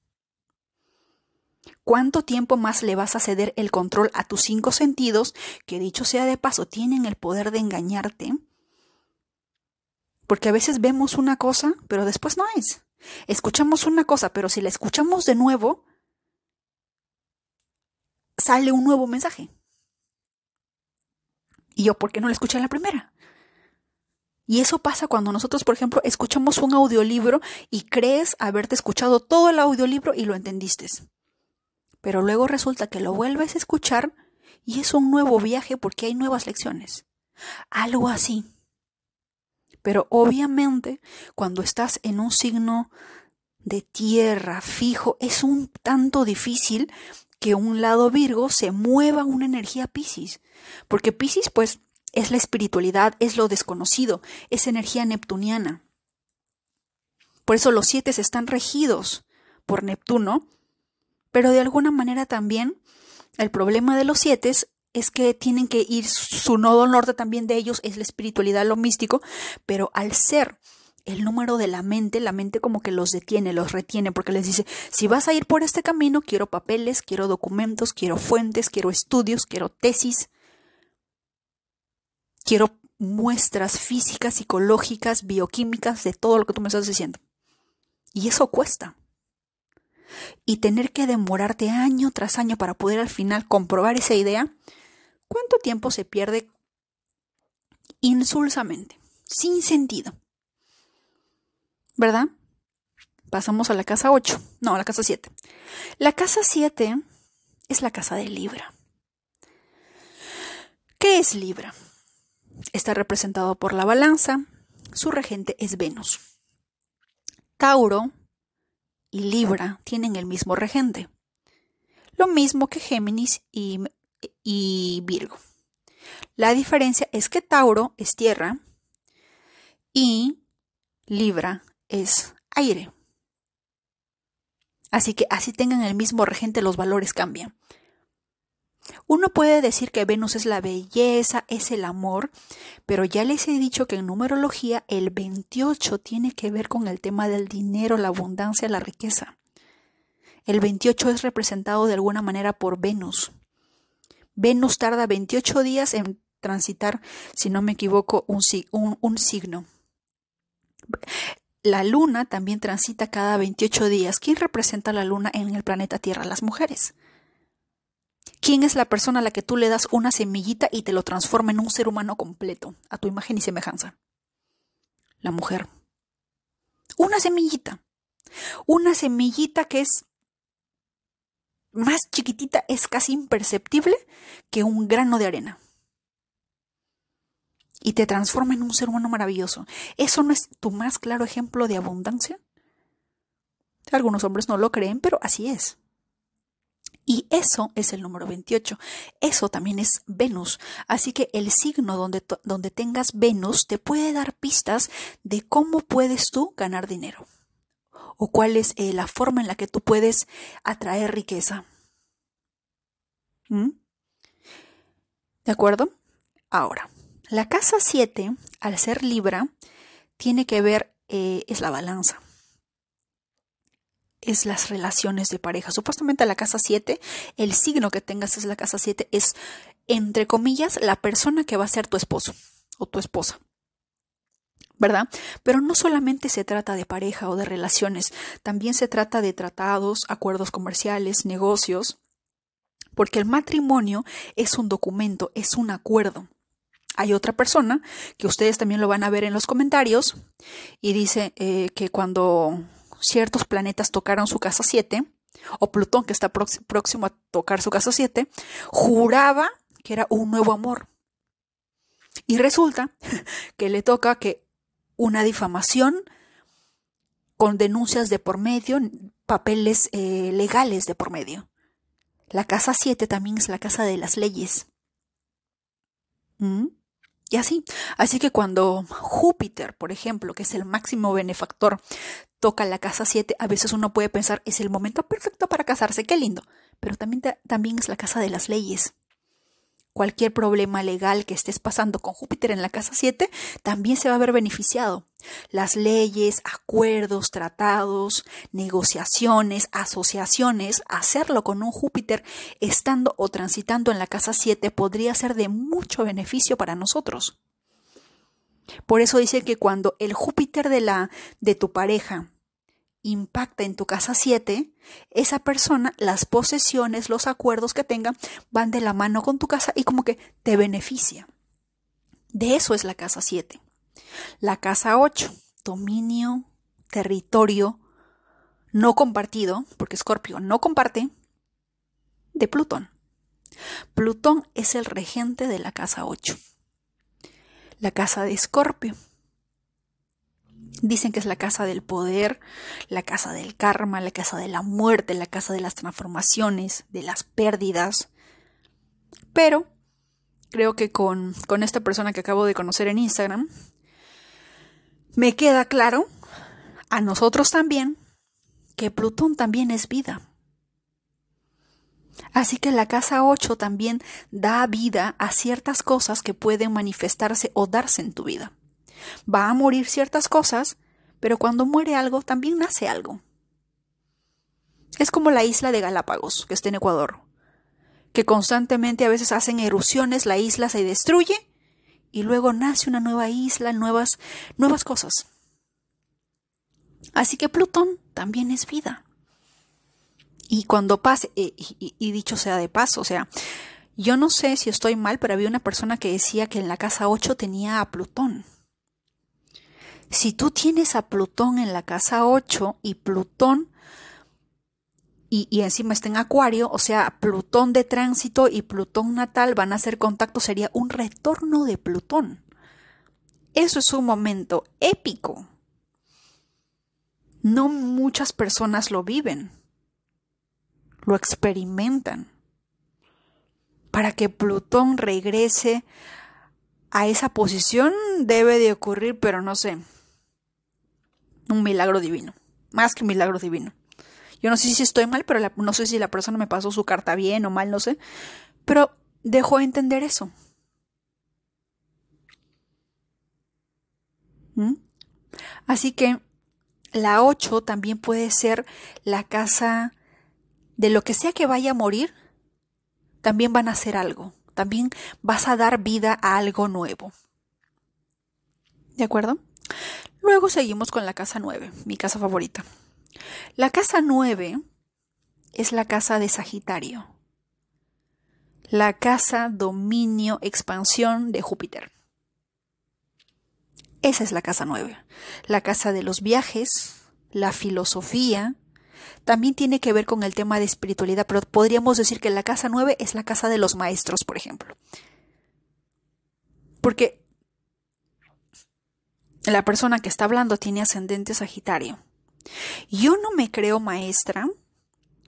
Speaker 1: ¿Cuánto tiempo más le vas a ceder el control a tus cinco sentidos, que dicho sea de paso, tienen el poder de engañarte? Porque a veces vemos una cosa, pero después no es. Escuchamos una cosa, pero si la escuchamos de nuevo, sale un nuevo mensaje. Y yo, ¿por qué no la escuché en la primera? Y eso pasa cuando nosotros, por ejemplo, escuchamos un audiolibro y crees haberte escuchado todo el audiolibro y lo entendiste. Pero luego resulta que lo vuelves a escuchar y es un nuevo viaje porque hay nuevas lecciones. Algo así. Pero obviamente, cuando estás en un signo de tierra fijo, es un tanto difícil que un lado Virgo se mueva una energía Piscis. Porque Piscis, pues, es la espiritualidad, es lo desconocido, es energía neptuniana. Por eso los siete están regidos por Neptuno, pero de alguna manera también el problema de los siete es que tienen que ir, su nodo norte también de ellos es la espiritualidad, lo místico, pero al ser el número de la mente, la mente como que los detiene, los retiene, porque les dice, si vas a ir por este camino, quiero papeles, quiero documentos, quiero fuentes, quiero estudios, quiero tesis, quiero muestras físicas, psicológicas, bioquímicas de todo lo que tú me estás diciendo. Y eso cuesta. Y tener que demorarte año tras año para poder al final comprobar esa idea, ¿cuánto tiempo se pierde insulsamente, sin sentido? ¿Verdad? Pasamos a la casa 8, no, a la casa 7. La casa 7 es la casa de Libra. ¿Qué es Libra? Está representado por la balanza, su regente es Venus. Tauro y Libra tienen el mismo regente, lo mismo que Géminis y, y Virgo. La diferencia es que Tauro es tierra y Libra es aire. Así que así tengan el mismo regente, los valores cambian. Uno puede decir que Venus es la belleza, es el amor, pero ya les he dicho que en numerología el 28 tiene que ver con el tema del dinero, la abundancia, la riqueza. El 28 es representado de alguna manera por Venus. Venus tarda 28 días en transitar, si no me equivoco, un, un, un signo. La luna también transita cada 28 días. ¿Quién representa la luna en el planeta Tierra? Las mujeres. ¿Quién es la persona a la que tú le das una semillita y te lo transforma en un ser humano completo, a tu imagen y semejanza? La mujer. Una semillita. Una semillita que es más chiquitita, es casi imperceptible que un grano de arena y te transforma en un ser humano maravilloso. ¿Eso no es tu más claro ejemplo de abundancia? Algunos hombres no lo creen, pero así es. Y eso es el número 28. Eso también es Venus. Así que el signo donde, donde tengas Venus te puede dar pistas de cómo puedes tú ganar dinero. O cuál es eh, la forma en la que tú puedes atraer riqueza. ¿Mm? ¿De acuerdo? Ahora, la casa 7, al ser Libra, tiene que ver, eh, es la balanza. Es las relaciones de pareja. Supuestamente la casa 7, el signo que tengas es la casa 7, es, entre comillas, la persona que va a ser tu esposo o tu esposa. ¿verdad? Pero no solamente se trata de pareja o de relaciones, también se trata de tratados, acuerdos comerciales, negocios, porque el matrimonio es un documento, es un acuerdo. Hay otra persona que ustedes también lo van a ver en los comentarios y dice eh, que cuando ciertos planetas tocaron su casa 7, o Plutón que está próximo a tocar su casa 7, juraba que era un nuevo amor. Y resulta que le toca que una difamación con denuncias de por medio, papeles eh, legales de por medio. La casa 7 también es la casa de las leyes. ¿Mm? Y así. Así que cuando Júpiter, por ejemplo, que es el máximo benefactor, toca la casa 7, a veces uno puede pensar, es el momento perfecto para casarse, qué lindo. Pero también, también es la casa de las leyes cualquier problema legal que estés pasando con Júpiter en la casa 7, también se va a ver beneficiado. Las leyes, acuerdos, tratados, negociaciones, asociaciones, hacerlo con un Júpiter estando o transitando en la casa 7 podría ser de mucho beneficio para nosotros. Por eso dice que cuando el Júpiter de la de tu pareja impacta en tu casa 7, esa persona, las posesiones, los acuerdos que tenga, van de la mano con tu casa y como que te beneficia. De eso es la casa 7. La casa 8, dominio, territorio, no compartido, porque Escorpio no comparte, de Plutón. Plutón es el regente de la casa 8. La casa de Escorpio. Dicen que es la casa del poder, la casa del karma, la casa de la muerte, la casa de las transformaciones, de las pérdidas. Pero creo que con, con esta persona que acabo de conocer en Instagram, me queda claro, a nosotros también, que Plutón también es vida. Así que la casa 8 también da vida a ciertas cosas que pueden manifestarse o darse en tu vida. Va a morir ciertas cosas, pero cuando muere algo también nace algo. Es como la isla de Galápagos, que está en Ecuador, que constantemente a veces hacen erupciones, la isla se destruye y luego nace una nueva isla, nuevas, nuevas cosas. Así que Plutón también es vida. Y cuando pase, eh, y, dicho sea de paso, o sea, yo no sé si estoy mal, pero había una persona que decía que en la casa 8 tenía a Plutón. Si tú tienes a Plutón en la casa 8 y Plutón y, y, encima está en Acuario, o sea, Plutón de tránsito y Plutón natal van a hacer contacto, sería un retorno de Plutón. Eso es un momento épico. No muchas personas lo viven, lo experimentan. Para que Plutón regrese a esa posición debe de ocurrir, pero no sé, un milagro divino, más que un milagro divino. Yo no sé si estoy mal, pero no sé si la persona me pasó su carta bien o mal, no sé, pero dejó entender eso. ¿Mm? Así que la 8 también puede ser la casa de lo que sea que vaya a morir, también van a hacer algo, también vas a dar vida a algo nuevo. ¿De acuerdo? Luego seguimos con la casa 9, mi casa favorita. La casa 9 es la casa de Sagitario, la casa dominio expansión de Júpiter. Esa es la casa nueve. La casa de los viajes, la filosofía, también tiene que ver con el tema de espiritualidad, pero podríamos decir que la casa nueve es la casa de los maestros, por ejemplo. Porque la persona que está hablando tiene ascendente Sagitario. Yo no me creo maestra,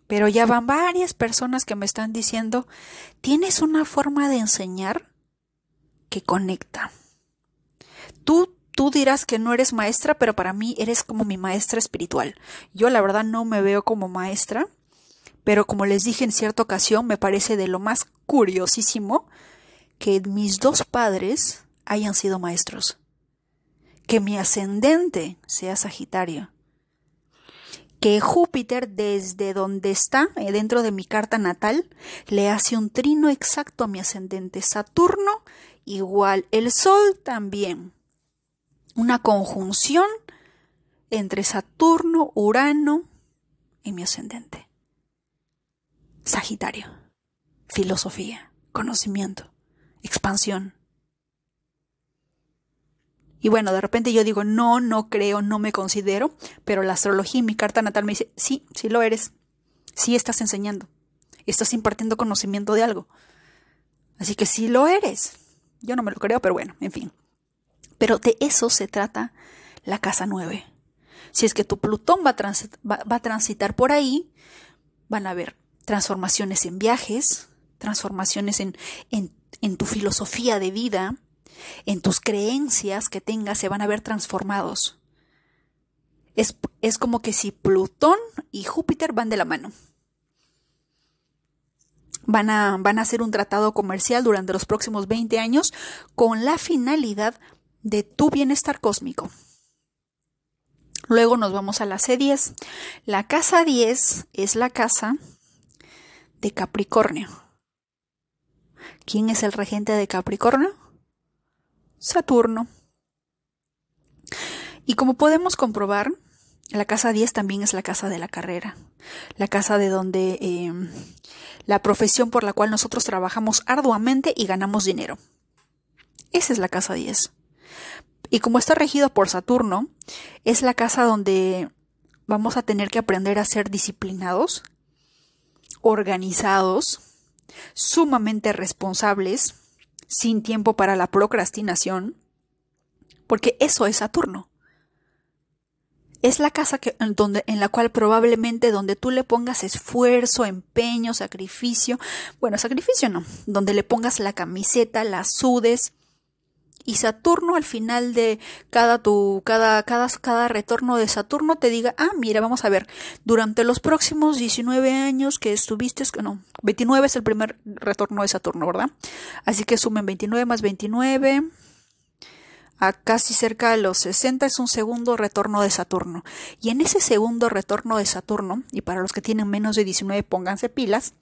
Speaker 1: pero ya van varias personas que me están diciendo, tienes una forma de enseñar que conecta. Tú Tú dirás que no eres maestra, pero para mí eres como mi maestra espiritual. Yo la verdad no me veo como maestra, pero como les dije en cierta ocasión, me parece de lo más curiosísimo que mis dos padres hayan sido maestros. Que mi ascendente sea Sagitario. Que Júpiter, desde donde está, eh, dentro de mi carta natal, le hace un trino exacto a mi ascendente. Saturno, igual. El Sol también una conjunción entre Saturno, Urano y mi ascendente. Sagitario, filosofía, conocimiento, expansión. Y bueno, de repente yo digo, no, no creo, no me considero, pero la astrología y mi carta natal me dice, sí, sí lo eres, sí estás enseñando, estás impartiendo conocimiento de algo. Así que sí lo eres. Yo no me lo creo, pero bueno, en fin. Pero de eso se trata la casa 9. Si es que tu Plutón va a, transitar por ahí, van a haber transformaciones en viajes, transformaciones en, en tu filosofía de vida, en tus creencias que tengas, se van a ver transformados. Es, es, como que si Plutón y Júpiter van de la mano. Van a, van a hacer un tratado comercial durante los próximos 20 años con la finalidad tu bienestar cósmico. Luego nos vamos a la C10. La casa 10 es la casa de Capricornio. ¿Quién es el regente de Capricornio? Saturno. Y como podemos comprobar, La casa 10 también es la casa de la carrera, la casa de donde eh, la profesión por la cual nosotros trabajamos arduamente y ganamos dinero. Esa es la casa 10. Y como está regido por Saturno, es la casa donde vamos a tener que aprender a ser disciplinados, organizados, sumamente responsables, sin tiempo para la procrastinación, porque eso es Saturno. Es la casa que, en, donde, en la cual probablemente donde tú le pongas esfuerzo, empeño, sacrificio, bueno, sacrificio no, donde le pongas la camiseta, la sudes, y Saturno al final de cada tu cada cada cada retorno de Saturno te diga, "Ah, mira, vamos a ver, durante los próximos 19 años que estuviste, no, 29 es el primer retorno de Saturno, ¿verdad? Así que sumen 29 más 29 a casi cerca de los 60 es un segundo retorno de Saturno. Y en ese segundo retorno de Saturno, y para los que tienen menos de 19 pónganse pilas,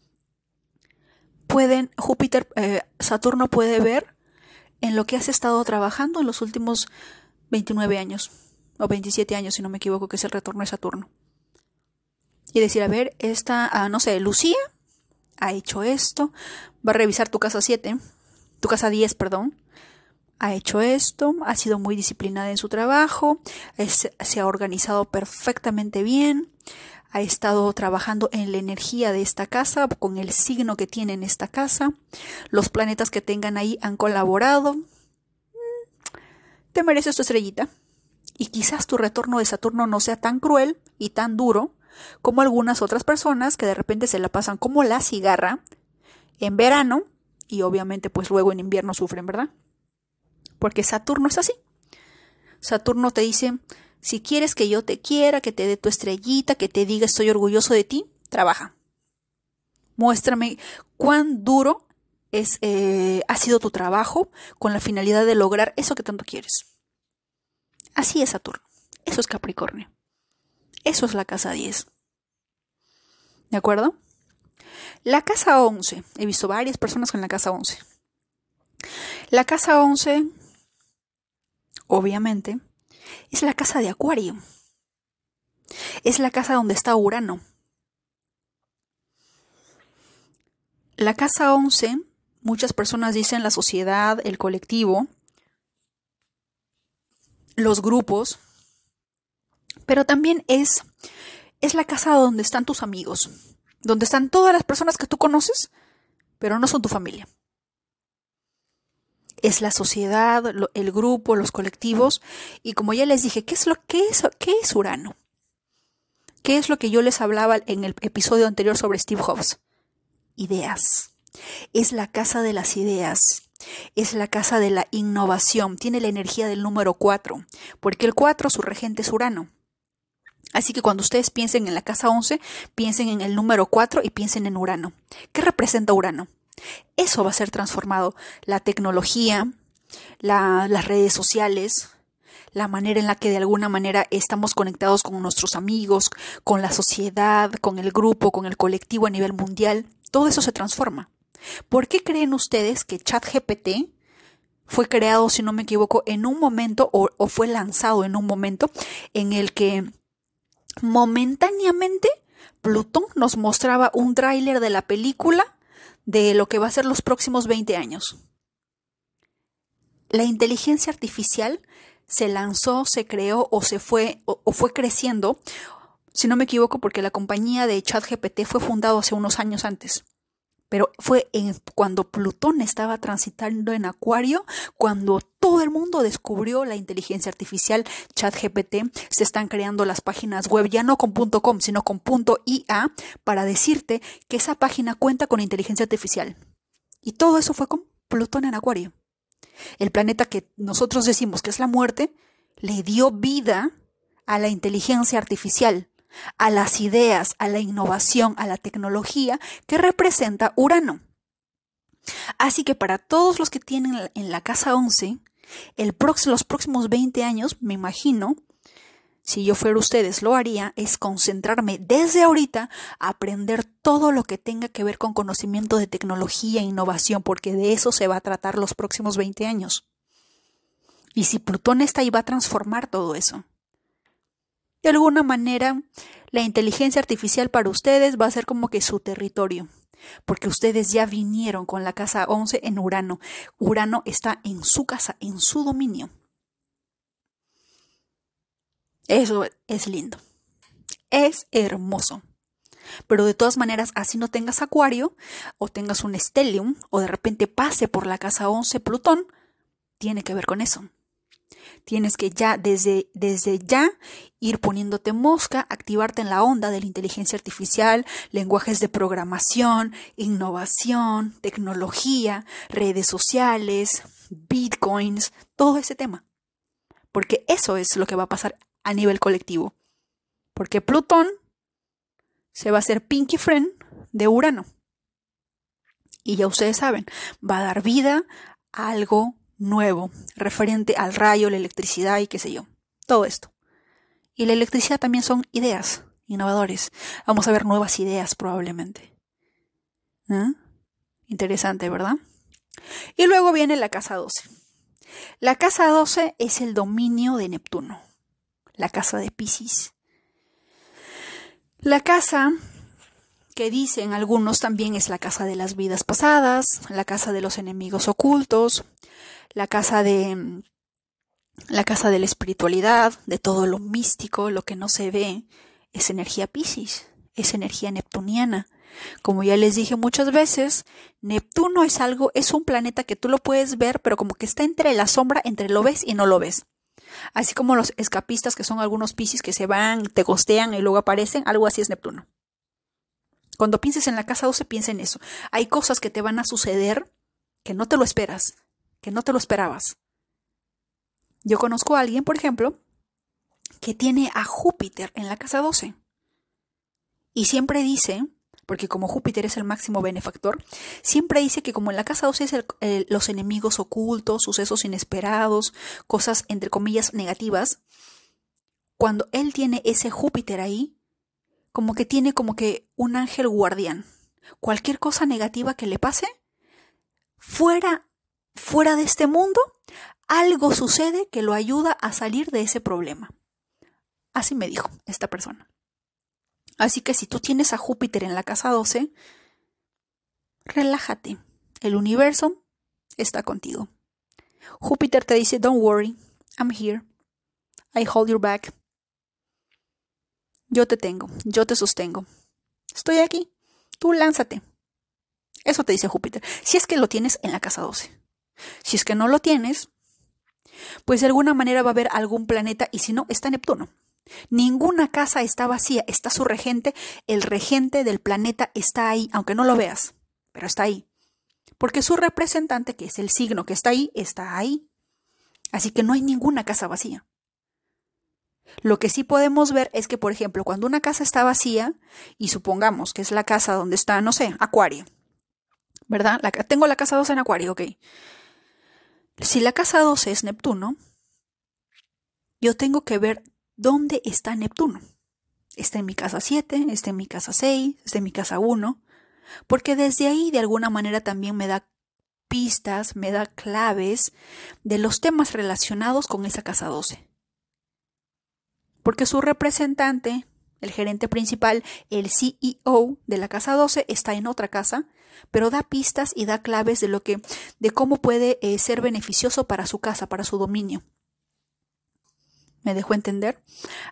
Speaker 1: pueden, Júpiter, eh, Saturno puede ver en lo que has estado trabajando en los últimos 29 años, o 27 años, si no me equivoco, que es el retorno de Saturno. Y decir, a ver, esta, ah, no sé, Lucía ha hecho esto, va a revisar tu casa 7, tu casa 10, perdón, ha hecho esto, ha sido muy disciplinada en su trabajo, se ha organizado perfectamente bien, ha estado trabajando en la energía de esta casa, con el signo que tiene en esta casa. Los planetas que tengan ahí han colaborado. Te mereces tu estrellita. Y quizás tu retorno de Saturno no sea tan cruel y tan duro como algunas otras personas que de repente se la pasan como la cigarra en verano y obviamente pues luego en invierno sufren, ¿verdad? Porque Saturno es así. Saturno te dice, si quieres que yo te quiera, que te dé tu estrellita, que te diga estoy orgulloso de ti, trabaja. Muéstrame cuán duro es, eh, ha sido tu trabajo con la finalidad de lograr eso que tanto quieres. Así es Saturno. Eso es Capricornio. Eso es la casa 10. ¿De acuerdo? La casa 11. He visto varias personas con la casa 11. La casa 11, obviamente, es la casa de Acuario. Es la casa donde está Urano. La casa 11, muchas personas dicen la sociedad, el colectivo, los grupos, pero también es, es la casa donde están tus amigos, donde están todas las personas que tú conoces, pero no son tu familia es la sociedad, el grupo, los colectivos. Y como ya les dije, ¿qué es lo es, qué es Urano? ¿Qué es lo que yo les hablaba en el episodio anterior sobre Steve Jobs? Ideas. Es la casa de las ideas. Es la casa de la innovación. Tiene la energía del número 4, porque el 4 su regente es Urano. Así que cuando ustedes piensen en la casa 11, piensen en el número 4 y piensen en Urano. ¿Qué representa Urano? Eso va a ser transformado. La tecnología, las redes sociales, la manera en la que de alguna manera estamos conectados con nuestros amigos, con la sociedad, con el grupo, con el colectivo a nivel mundial, todo eso se transforma. ¿Por qué creen ustedes que ChatGPT fue creado, si no me equivoco, en un momento o, o fue lanzado en un momento en el que momentáneamente Plutón nos mostraba un tráiler de la película de lo que va a ser los próximos 20 años. La inteligencia artificial se lanzó, se creó o se fue o, fue creciendo, si no me equivoco, porque la compañía de ChatGPT fue fundada hace unos años antes pero fue en, cuando Plutón estaba transitando en Acuario, cuando todo el mundo descubrió la inteligencia artificial, ChatGPT, se están creando las páginas web ya no con .com, sino con .ia para decirte que esa página cuenta con inteligencia artificial. Y todo eso fue con Plutón en Acuario. El planeta que nosotros decimos que es la muerte, le dio vida a la inteligencia artificial a las ideas, a la innovación, a la tecnología que representa Urano. Así que para todos los que tienen en la casa 11, el los próximos 20 años, me imagino, si yo fuera ustedes lo haría, es concentrarme desde ahorita a aprender todo lo que tenga que ver con conocimiento de tecnología e innovación, porque de eso se va a tratar los próximos 20 años. Y si Plutón está ahí, va a transformar todo eso. De alguna manera, la inteligencia artificial para ustedes va a ser como que su territorio, porque ustedes ya vinieron con la casa 11 en Urano. Urano está en su casa, en su dominio. Eso es lindo. Es hermoso. Pero de todas maneras, así no tengas Acuario, o tengas un Stellium, o de repente pase por la casa 11 Plutón, tiene que ver con eso. Tienes que ya desde, desde ya ir poniéndote mosca, activarte en la onda de la inteligencia artificial, lenguajes de programación, innovación, tecnología, redes sociales, bitcoins, todo ese tema. Porque eso es lo que va a pasar a nivel colectivo. Porque Plutón se va a hacer Pinky Friend de Urano. Y ya ustedes saben, va a dar vida a algo nuevo, referente al rayo, la electricidad y qué sé yo. Todo esto. Y la electricidad también son ideas, innovadores. Vamos a ver nuevas ideas probablemente. ¿Eh? Interesante, ¿verdad? Y luego viene la casa 12. La casa 12 es el dominio de Neptuno, la casa de Pisces. La casa que dicen algunos también es la casa de las vidas pasadas, la casa de los enemigos ocultos, la casa de la casa de la espiritualidad, de todo lo místico, lo que no se ve, es energía Piscis, es energía neptuniana. Como ya les dije muchas veces, Neptuno es algo, es un planeta que tú lo puedes ver, pero como que está entre la sombra, entre lo ves y no lo ves. Así como los escapistas, que son algunos piscis que se van, te costean y luego aparecen, algo así es Neptuno. Cuando pienses en la casa 12, piensa en eso. Hay cosas que te van a suceder que no te lo esperas, que no te lo esperabas. Yo conozco a alguien, por ejemplo, que tiene a Júpiter en la casa 12. Y siempre dice, porque como Júpiter es el máximo benefactor, siempre dice que como en la casa 12 es los enemigos ocultos, sucesos inesperados, cosas entre comillas negativas, cuando él tiene ese Júpiter ahí, como que tiene como que un ángel guardián. Cualquier cosa negativa que le pase, fuera, fuera de este mundo, algo sucede que lo ayuda a salir de ese problema. Así me dijo esta persona. Así que si tú tienes a Júpiter en la casa 12, relájate. El universo está contigo. Júpiter te dice, don't worry, I'm here. I hold your back. Yo te tengo, yo te sostengo. Estoy aquí. Tú lánzate. Eso te dice Júpiter. Si es que lo tienes en la casa 12. Si es que no lo tienes, pues de alguna manera va a haber algún planeta y si no, está Neptuno. Ninguna casa está vacía, está su regente, el regente del planeta está ahí, aunque no lo veas, pero está ahí. Porque su representante, que es el signo que está ahí, está ahí. Así que no hay ninguna casa vacía. Lo que sí podemos ver es que, por ejemplo, cuando una casa está vacía, y supongamos que es la casa donde está, no sé, Acuario, ¿verdad? tengo la casa 12 en Acuario, ok. Si la casa 12 es Neptuno, yo tengo que ver ¿dónde está Neptuno? ¿Está en mi casa 7? ¿Está en mi casa 6? ¿Está en mi casa 1? Porque desde ahí de alguna manera también me da pistas, me da claves de los temas relacionados con esa casa 12. Porque su representante, el gerente principal, el CEO de la casa 12 está en otra casa, pero da pistas y da claves de lo que de cómo puede eh, ser beneficioso para su casa, para su dominio me dejó entender.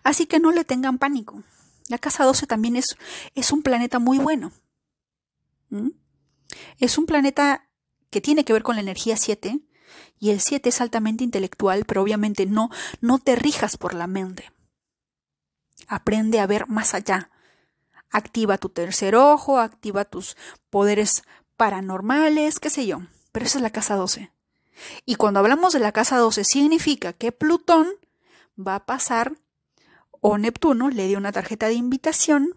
Speaker 1: Así que no le tengan pánico. La casa 12 también es, es un planeta muy bueno. ¿Mm? Es un planeta que tiene que ver con la energía 7 y el 7 es altamente intelectual, pero obviamente no, no te rijas por la mente. Aprende a ver más allá. Activa tu tercer ojo, activa tus poderes paranormales, qué sé yo. Pero esa es la casa 12. Y cuando hablamos de la casa 12 significa que Plutón va a pasar o Neptuno le dio una tarjeta de invitación,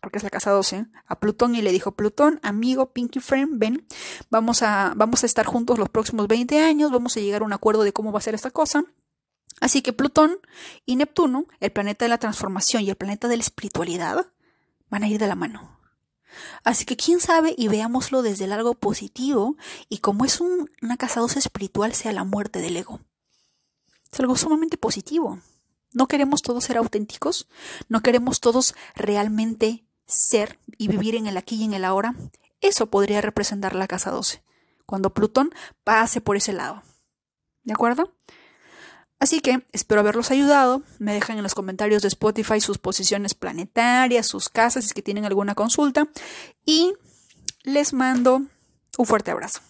Speaker 1: porque es la casa 12, a Plutón y le dijo, Plutón, amigo, Pinky Friend, ven, vamos a, vamos a estar juntos los próximos 20 años, vamos a llegar a un acuerdo de cómo va a ser esta cosa. Así que Plutón y Neptuno, el planeta de la transformación y el planeta de la espiritualidad, van a ir de la mano. Así que quién sabe y veámoslo desde el algo positivo y como es una casa 12 espiritual sea la muerte del ego. Es algo sumamente positivo. ¿No queremos todos ser auténticos? ¿No queremos todos realmente ser y vivir en el aquí y en el ahora? Eso podría representar la casa 12, cuando Plutón pase por ese lado. ¿De acuerdo? Así que espero haberlos ayudado. Me dejan en los comentarios de Spotify sus posiciones planetarias, sus casas, si es que tienen alguna consulta. Y les mando un fuerte abrazo.